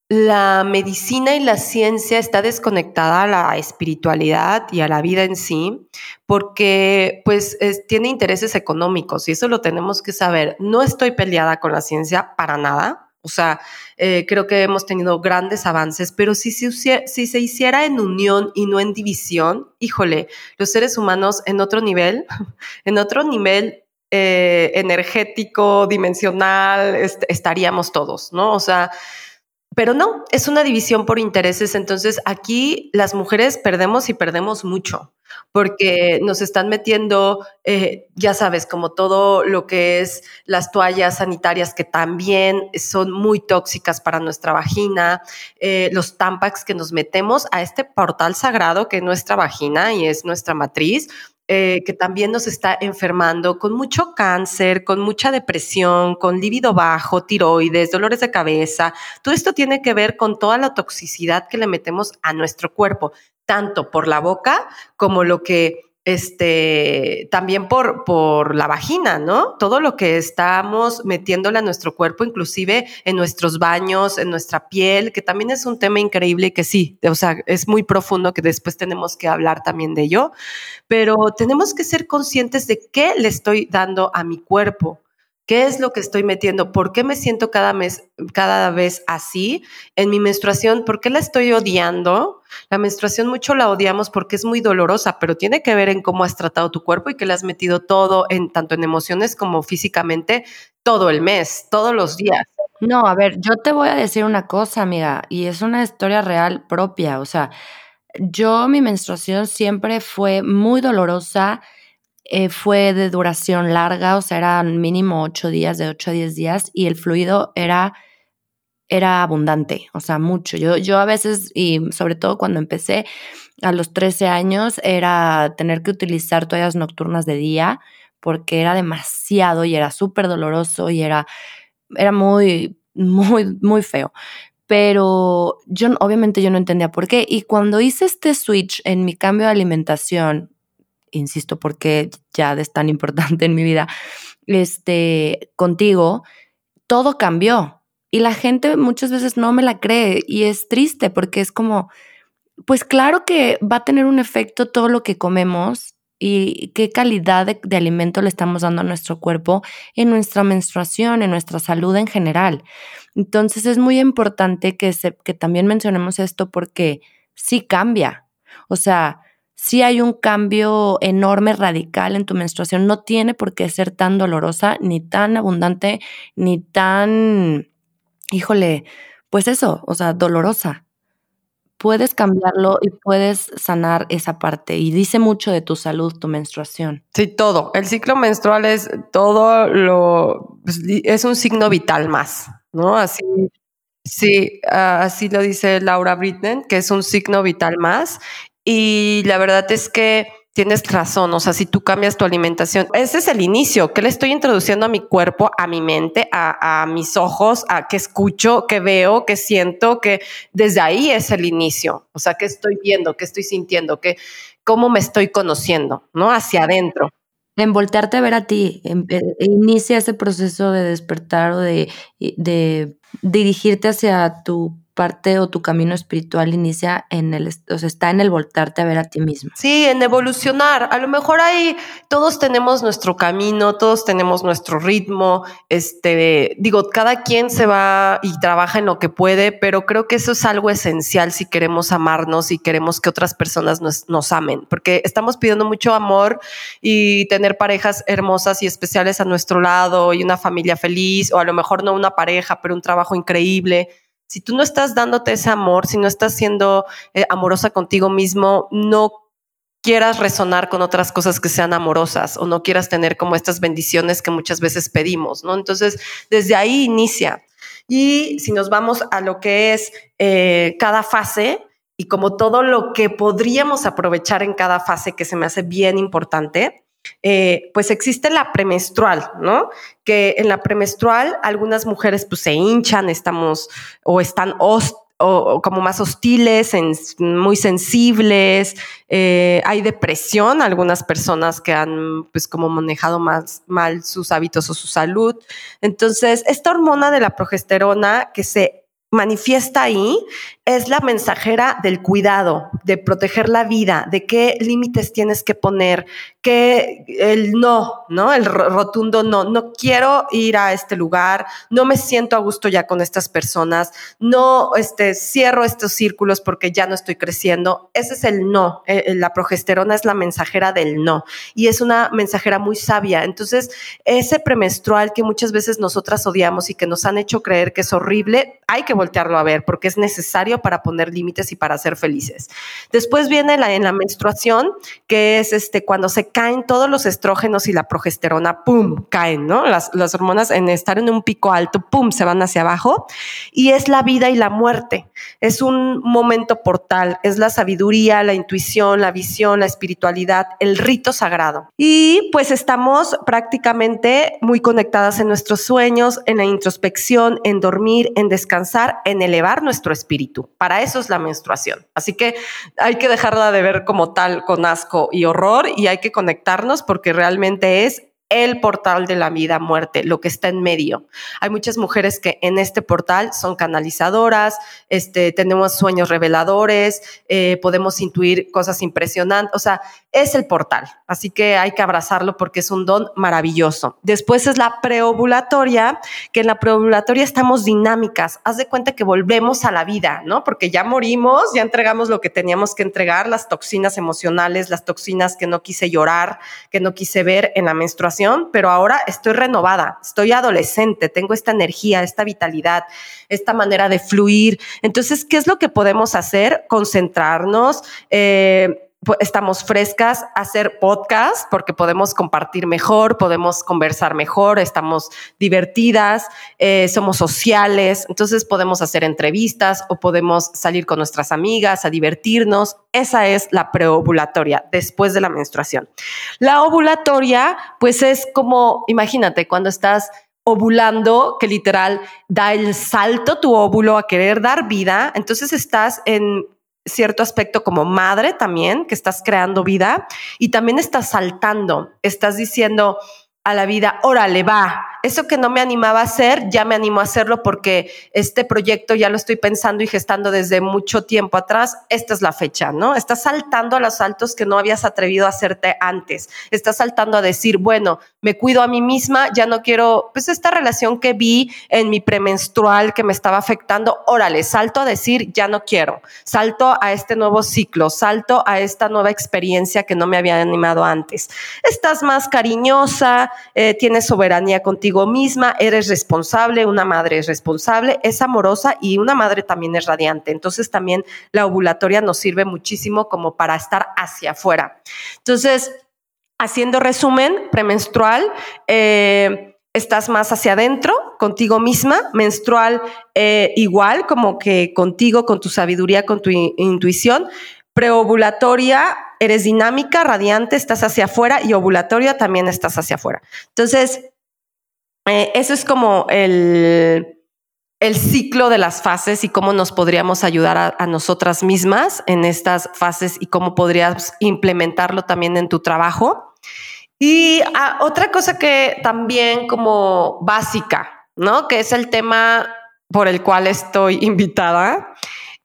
Speaker 2: la medicina y la ciencia está desconectada a la espiritualidad y a la vida en sí, porque pues tiene intereses económicos y eso lo tenemos que saber. No estoy peleada con la ciencia para nada. O sea, eh, creo que hemos tenido grandes avances, pero si se, hiciera en unión y no en división, híjole, los seres humanos en otro nivel, en otro nivel eh, energético, dimensional, estaríamos todos, ¿no? O sea, pero no, es una división por intereses. Entonces aquí las mujeres perdemos y perdemos mucho porque nos están metiendo, eh, ya sabes, como todo lo que es las toallas sanitarias que también son muy tóxicas para nuestra vagina, eh, los tampax que nos metemos a este portal sagrado que es nuestra vagina y es nuestra matriz eh, que también nos está enfermando con mucho cáncer, con mucha depresión, con líbido bajo, tiroides, dolores de cabeza. Todo esto tiene que ver con toda la toxicidad que le metemos a nuestro cuerpo, tanto por la boca como lo que este, también por, por la vagina, ¿no? Todo lo que estamos metiéndole a nuestro cuerpo, inclusive en nuestros baños, en nuestra piel, que también es un tema increíble y que sí, o sea, es muy profundo que después tenemos que hablar también de ello, pero tenemos que ser conscientes de qué le estoy dando a mi cuerpo. ¿Qué es lo que estoy metiendo? ¿Por qué me siento cada, mes, cada vez así en mi menstruación? ¿Por qué la estoy odiando? La menstruación mucho la odiamos porque es muy dolorosa, pero tiene que ver en cómo has tratado tu cuerpo y que le has metido todo, en, tanto en emociones como físicamente, todo el mes, todos los días.
Speaker 1: No, a ver, yo te voy a decir una cosa, amiga, y es una historia real propia. O sea, yo mi menstruación siempre fue muy dolorosa eh, fue de duración larga, o sea, eran mínimo ocho días, de ocho a diez días, y el fluido era, era abundante, o sea, mucho. Yo, yo a veces, y sobre todo cuando empecé a los 13 años, era tener que utilizar toallas nocturnas de día, porque era demasiado y era súper doloroso y era, era muy, muy, muy feo pero yo obviamente yo no entendía por qué. Y cuando hice este switch en mi cambio de alimentación insisto, porque ya es tan importante en mi vida, este, contigo, todo cambió. Y la gente muchas veces no me la cree y es triste porque es como, pues claro que va a tener un efecto todo lo que comemos y qué calidad de, alimento le estamos dando a nuestro cuerpo en nuestra menstruación, en nuestra salud en general. Entonces es muy importante que, se, que también mencionemos esto porque sí cambia. O sea, sí hay un cambio enorme, radical en tu menstruación. No tiene por qué ser tan dolorosa, ni tan abundante, ni tan, híjole, pues eso, o sea, dolorosa puedes cambiarlo y puedes sanar esa parte. Y dice mucho de tu salud, tu menstruación.
Speaker 2: Sí, todo. El ciclo menstrual es todo lo, pues, es un signo vital más, ¿no? Así, sí, así lo dice Laura Britnen, que es un signo vital más. Y la verdad es que Tienes razón, o sea, si tú cambias tu alimentación, ese es el inicio, que le estoy introduciendo a mi cuerpo, a mi mente, a, mis ojos, a qué escucho, qué veo, qué siento, que desde ahí es el inicio, o sea, qué estoy viendo, qué estoy sintiendo, qué, cómo me estoy conociendo, ¿no? Hacia adentro.
Speaker 1: En voltearte a ver a ti, inicia ese proceso de despertar o de dirigirte hacia tu parte o tu camino espiritual inicia en el, o sea, está en el voltarte a ver a ti mismo.
Speaker 2: Sí, en evolucionar. A lo mejor ahí todos tenemos nuestro camino, todos tenemos nuestro ritmo. Este, digo, cada quien se va y trabaja en lo que puede, pero creo que eso es algo esencial si queremos amarnos y queremos que otras personas nos, nos amen, porque estamos pidiendo mucho amor y tener parejas hermosas y especiales a nuestro lado y una familia feliz, o a lo mejor no una pareja, pero un trabajo increíble si tú no estás dándote ese amor, si no estás siendo eh, amorosa contigo mismo, no quieras resonar con otras cosas que sean amorosas o no quieras tener como estas bendiciones que muchas veces pedimos, ¿no? Entonces, desde ahí inicia. Y si nos vamos a lo que es eh, cada fase y como todo lo que podríamos aprovechar en cada fase que se me hace bien importante, eh, pues existe la premenstrual, ¿no? Que en la premenstrual algunas mujeres pues se hinchan, estamos o están o, como más hostiles, muy sensibles, eh, hay depresión, algunas personas que han pues como manejado más mal sus hábitos o su salud. Entonces, esta hormona de la progesterona que se manifiesta ahí es la mensajera del cuidado, de proteger la vida, de qué límites tienes que poner, que el no, ¿no? El rotundo no, no quiero ir a este lugar, no me siento a gusto ya con estas personas, no este, cierro estos círculos porque ya no estoy creciendo. Ese es el no. Eh, eh, la progesterona es la mensajera del no y es una mensajera muy sabia. Entonces, ese premenstrual que muchas veces nosotras odiamos y que nos han hecho creer que es horrible, hay que voltearlo a ver porque es necesario para poner límites y para ser felices. Después viene la, en la menstruación, que es este, cuando se caen todos los estrógenos y la progesterona, ¡pum!, caen, ¿no? Las, las hormonas en estar en un pico alto, ¡pum!, se van hacia abajo. Y es la vida y la muerte. Es un momento portal, es la sabiduría, la intuición, la visión, la espiritualidad, el rito sagrado. Y pues estamos prácticamente muy conectadas en nuestros sueños, en la introspección, en dormir, en descansar, en elevar nuestro espíritu. Para eso es la menstruación. Así que hay que dejarla de ver como tal con asco y horror y hay que conectarnos porque realmente es el portal de la vida muerte, lo que está en medio. Hay muchas mujeres que en este portal son canalizadoras, este, tenemos sueños reveladores, eh, podemos intuir cosas impresionantes, o sea, es el portal, así que hay que abrazarlo porque es un don maravilloso. Después es la preovulatoria, que en la preovulatoria estamos dinámicas, haz de cuenta que volvemos a la vida, ¿no? Porque ya morimos, ya entregamos lo que teníamos que entregar, las toxinas emocionales, las toxinas que no quise llorar, que no quise ver en la menstruación pero ahora estoy renovada, estoy adolescente, tengo esta energía, esta vitalidad, esta manera de fluir. Entonces, ¿qué es lo que podemos hacer? Concentrarnos. Eh, estamos frescas, hacer podcast porque podemos compartir mejor, podemos conversar mejor, estamos divertidas, eh, somos sociales, entonces podemos hacer entrevistas o podemos salir con nuestras amigas a divertirnos. Esa es la preovulatoria, después de la menstruación. La ovulatoria, pues es como, imagínate, cuando estás ovulando, que literal da el salto tu óvulo a querer dar vida, entonces estás en cierto aspecto como madre también, que estás creando vida y también estás saltando, estás diciendo a la vida, órale, va, eso que no me animaba a hacer, ya me animo a hacerlo porque este proyecto ya lo estoy pensando y gestando desde mucho tiempo atrás. Esta es la fecha, ¿no? Estás saltando a los saltos que no habías atrevido a hacerte antes. Estás saltando a decir, bueno, me cuido a mí misma, ya no quiero, pues esta relación que vi en mi premenstrual que me estaba afectando, órale, salto a decir, ya no quiero. Salto a este nuevo ciclo, salto a esta nueva experiencia que no me había animado antes. Estás más cariñosa, eh, tienes soberanía contigo misma, eres responsable, una madre es responsable, es amorosa y una madre también es radiante. Entonces también la ovulatoria nos sirve muchísimo como para estar hacia afuera. Entonces, haciendo resumen, premenstrual, eh, estás más hacia adentro, contigo misma, menstrual eh, igual, como que contigo, con tu sabiduría, con tu intuición, preovulatoria, eres dinámica, radiante, estás hacia afuera y ovulatoria también estás hacia afuera. Entonces, eh, eso es como el, el, ciclo de las fases y cómo nos podríamos ayudar a, nosotras mismas en estas fases y cómo podrías implementarlo también en tu trabajo. Y ah, otra cosa que también como básica, ¿no? Que es el tema por el cual estoy invitada,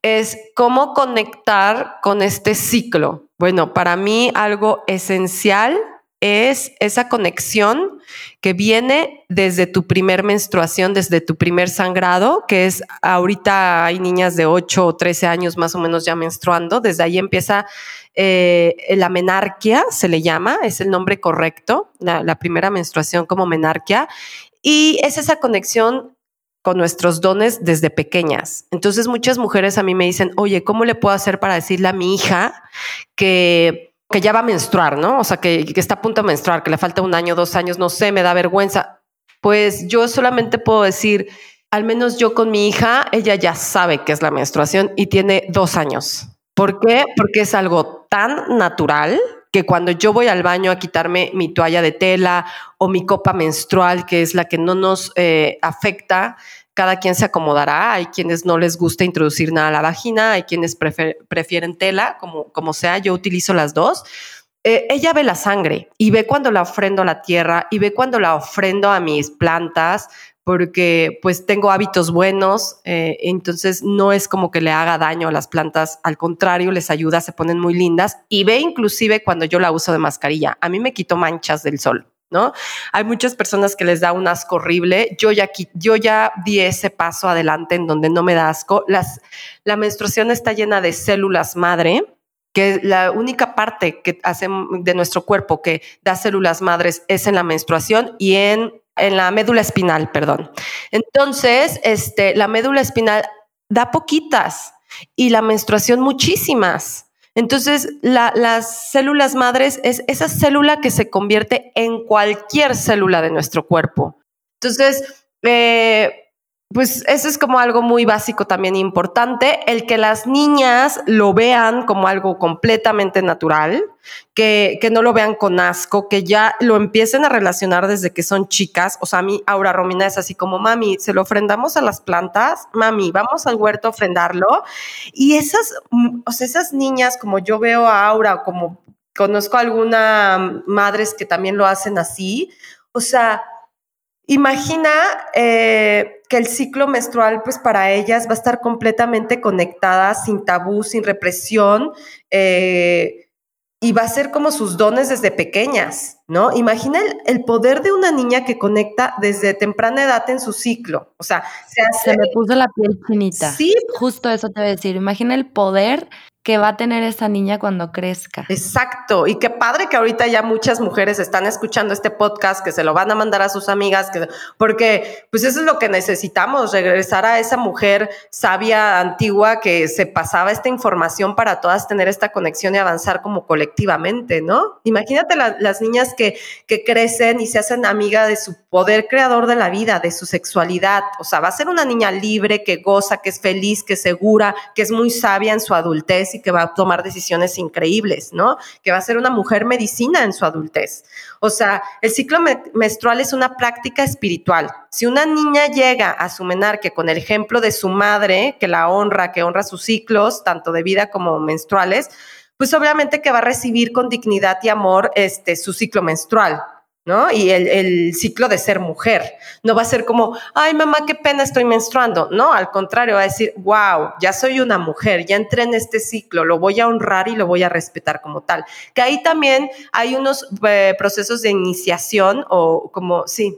Speaker 2: es cómo conectar con este ciclo. Bueno, para mí algo esencial es esa conexión que viene desde tu primer menstruación, desde tu primer sangrado, que es ahorita hay niñas de 8 o 13 años más o menos ya menstruando, desde ahí empieza eh, la menarquia, se le llama, es el nombre correcto, la, la primera menstruación como menarquia, y es esa conexión con nuestros dones desde pequeñas. Entonces muchas mujeres a mí me dicen, oye, ¿cómo le puedo hacer para decirle a mi hija que que ya va a menstruar, ¿no? O sea, que, está a punto de menstruar, que le falta un año, dos años, no sé, me da vergüenza. Pues yo solamente puedo decir, al menos yo con mi hija, ella ya sabe qué es la menstruación y tiene dos años. ¿Por qué? Porque es algo tan natural que cuando yo voy al baño a quitarme mi toalla de tela o mi copa menstrual, que es la que no nos eh, afecta, cada quien se acomodará. Hay quienes no les gusta introducir nada a la vagina, hay quienes prefieren tela, como, como sea, yo utilizo las dos. Eh, ella ve la sangre y ve cuando la ofrendo a la tierra y ve cuando la ofrendo a mis plantas, porque pues tengo hábitos buenos, eh, entonces no es como que le haga daño a las plantas, al contrario, les ayuda, se ponen muy lindas y ve inclusive cuando yo la uso de mascarilla, a mí me quito manchas del sol. ¿No? Hay muchas personas que les da un asco horrible. Yo ya, yo ya di ese paso adelante en donde no me da asco. La menstruación está llena de células madre, que la única parte que hace de nuestro cuerpo que da células madres es en la menstruación y en, en la médula espinal, perdón. Entonces, este, la médula espinal da poquitas y la menstruación muchísimas. Entonces, las células madres es esa célula que se convierte en cualquier célula de nuestro cuerpo. Entonces, eh, pues eso es como algo muy básico también importante, el que las niñas lo vean como algo completamente natural, que, que, no lo vean con asco, que ya lo empiecen a relacionar desde que son chicas. O sea, a mí Aura Romina es así como, mami, se lo ofrendamos a las plantas, mami, vamos al huerto a ofrendarlo. Y esas, o sea, esas niñas, como yo veo a Aura, como conozco a algunas madres que también lo hacen así, o sea, Imagina eh, que el ciclo menstrual, pues para ellas va a estar completamente conectada, sin tabú, sin represión, eh, y va a ser como sus dones desde pequeñas, ¿no? Imagina el, poder de una niña que conecta desde temprana edad en su ciclo. O sea,
Speaker 1: se, hace, se me puso la piel chinita. Sí. Justo eso te voy a decir. Imagina el poder que va a tener esa niña cuando crezca.
Speaker 2: Exacto. Y qué padre que ahorita ya muchas mujeres están escuchando este podcast, que se lo van a mandar a sus amigas, que, porque pues eso es lo que necesitamos, regresar a esa mujer sabia, antigua, que se pasaba esta información para todas tener esta conexión y avanzar como colectivamente, ¿no? Imagínate las niñas que, que crecen y se hacen amiga de su poder creador de la vida, de su sexualidad. O sea, va a ser una niña libre, que goza, que es feliz, que es segura, que es muy sabia en su adultez que va a tomar decisiones increíbles, ¿no? Que va a ser una mujer medicina en su adultez. O sea, el ciclo menstrual es una práctica espiritual. Si una niña llega a su menarque con el ejemplo de su madre, que la honra, que honra sus ciclos, tanto de vida como menstruales, pues obviamente que va a recibir con dignidad y amor este, su ciclo menstrual. ¿No? Y el, ciclo de ser mujer. No va a ser como, ay, mamá, qué pena estoy menstruando. No, al contrario, va a decir, wow, ya soy una mujer, ya entré en este ciclo, lo voy a honrar y lo voy a respetar como tal. Que ahí también hay unos eh, procesos de iniciación o como, sí,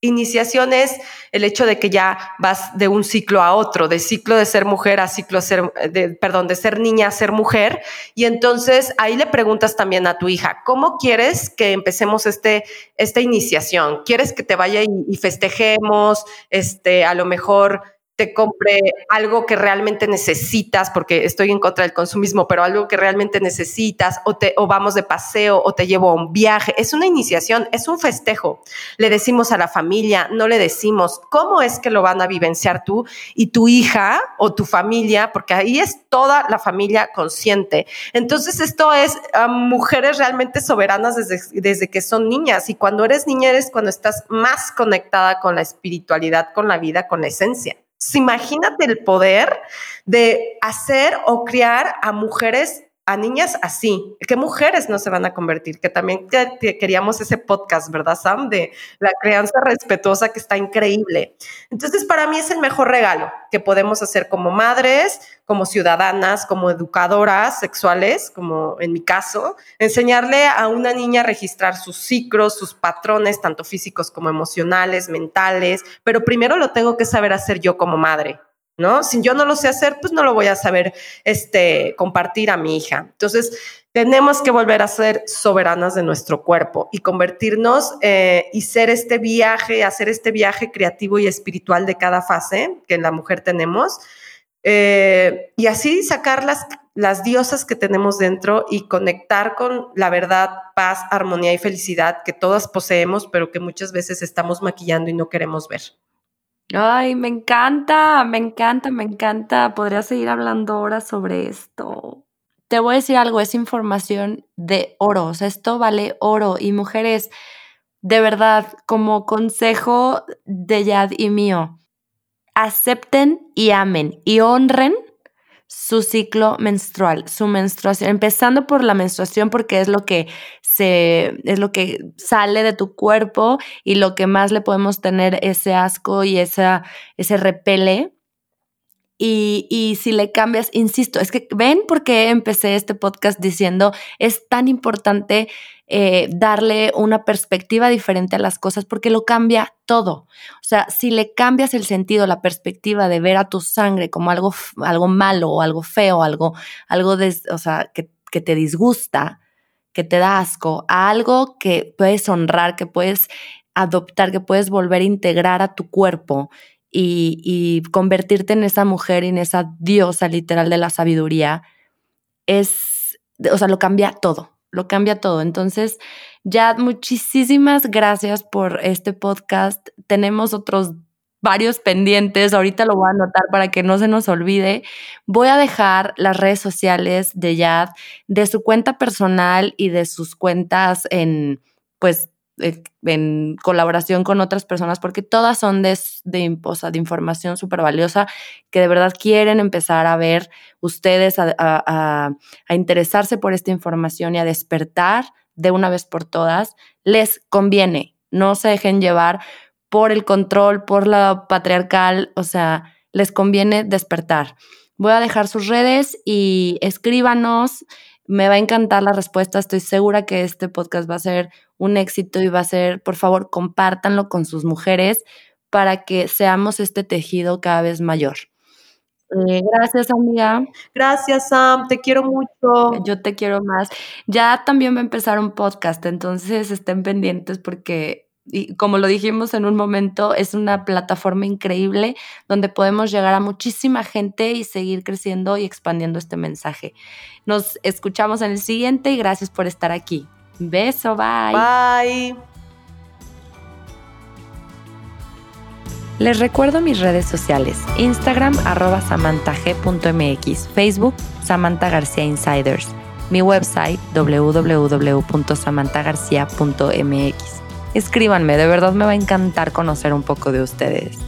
Speaker 2: Iniciación es el hecho de que ya vas de un ciclo a otro, de ciclo de ser mujer a ciclo ser, de, perdón, de ser niña a ser mujer. Y entonces ahí le preguntas también a tu hija, ¿cómo quieres que empecemos este, esta iniciación? ¿Quieres que te vaya y, y festejemos? Este, a lo mejor te compre algo que realmente necesitas, porque estoy en contra del consumismo, pero algo que realmente necesitas, o, te, o vamos de paseo, o te llevo a un viaje. Es una iniciación, es un festejo. Le decimos a la familia, no le decimos cómo es que lo van a vivenciar tú y tu hija o tu familia, porque ahí es toda la familia consciente. Entonces, esto es mujeres realmente soberanas desde, desde que son niñas. Y cuando eres niña, eres cuando estás más conectada con la espiritualidad, con la vida, con la esencia. Imagínate el poder de hacer o criar a mujeres a niñas así. ¿Qué mujeres no se van a convertir? Que también queríamos ese podcast, ¿verdad, Sam? De la crianza respetuosa que está increíble. Entonces, para mí es el mejor regalo que podemos hacer como madres, como ciudadanas, como educadoras sexuales, como en mi caso, enseñarle a una niña a registrar sus ciclos, sus patrones, tanto físicos como emocionales, mentales, pero primero lo tengo que saber hacer yo como madre. ¿No? Si yo no lo sé hacer, pues no lo voy a saber este, compartir a mi hija. Entonces, tenemos que volver a ser soberanas de nuestro cuerpo y convertirnos eh, y ser este viaje, hacer este viaje creativo y espiritual de cada fase que en la mujer tenemos. Eh, y así sacar las, las diosas que tenemos dentro y conectar con la verdad, paz, armonía y felicidad que todas poseemos, pero que muchas veces estamos maquillando y no queremos ver.
Speaker 1: Ay, me encanta, me encanta, me encanta. Podría seguir hablando horas sobre esto. Te voy a decir algo, es información de oro, o sea, esto vale oro. Y mujeres, de verdad, como consejo de Yad y mío, acepten y amen y honren su ciclo menstrual, su menstruación, empezando por la menstruación porque es lo que es lo que sale de tu cuerpo y lo que más le podemos tener ese asco y esa, ese repele. Y, y si le cambias, insisto, es que ven por qué empecé este podcast diciendo es tan importante eh, darle una perspectiva diferente a las cosas porque lo cambia todo. O sea, si le cambias el sentido, la perspectiva de ver a tu sangre como algo, algo malo o algo feo, algo, algo o sea, que, que te disgusta, que te da asco, a algo que puedes honrar, que puedes adoptar, que puedes volver a integrar a tu cuerpo y, convertirte en esa mujer y en esa diosa literal de la sabiduría, es, o sea, lo cambia todo lo cambia todo. Entonces, ya muchísimas gracias por este podcast. Tenemos otros varios pendientes. Ahorita lo voy a anotar para que no se nos olvide. Voy a dejar las redes sociales de Yad, de su cuenta personal y de sus cuentas en, pues, eh, en colaboración con otras personas, porque todas son de, de, de información súper valiosa que de verdad quieren empezar a ver ustedes, a, a, a interesarse por esta información y a despertar de una vez por todas. Les conviene, no se dejen llevar por el control, por la patriarcal, o sea, les conviene despertar. Voy a dejar sus redes y escríbanos me va a encantar la respuesta. Estoy segura que este podcast va a ser un éxito y va a ser, por favor, compártanlo con sus mujeres para que seamos este tejido cada vez mayor. Eh, gracias, amiga.
Speaker 2: Gracias, Sam. Te quiero mucho.
Speaker 1: Yo te quiero más. Ya también va a empezar un podcast, entonces estén pendientes porque y como lo dijimos en un momento, es una plataforma increíble donde podemos llegar a muchísima gente y seguir creciendo y expandiendo este mensaje. Nos escuchamos en el siguiente y gracias por estar aquí. Beso, bye.
Speaker 2: Bye.
Speaker 1: Les recuerdo mis redes sociales, Instagram arroba samantag.mx, Facebook Samantha García Insiders, mi website www.samanthagarcia.mx. Escríbanme, de verdad me va a encantar conocer un poco de ustedes.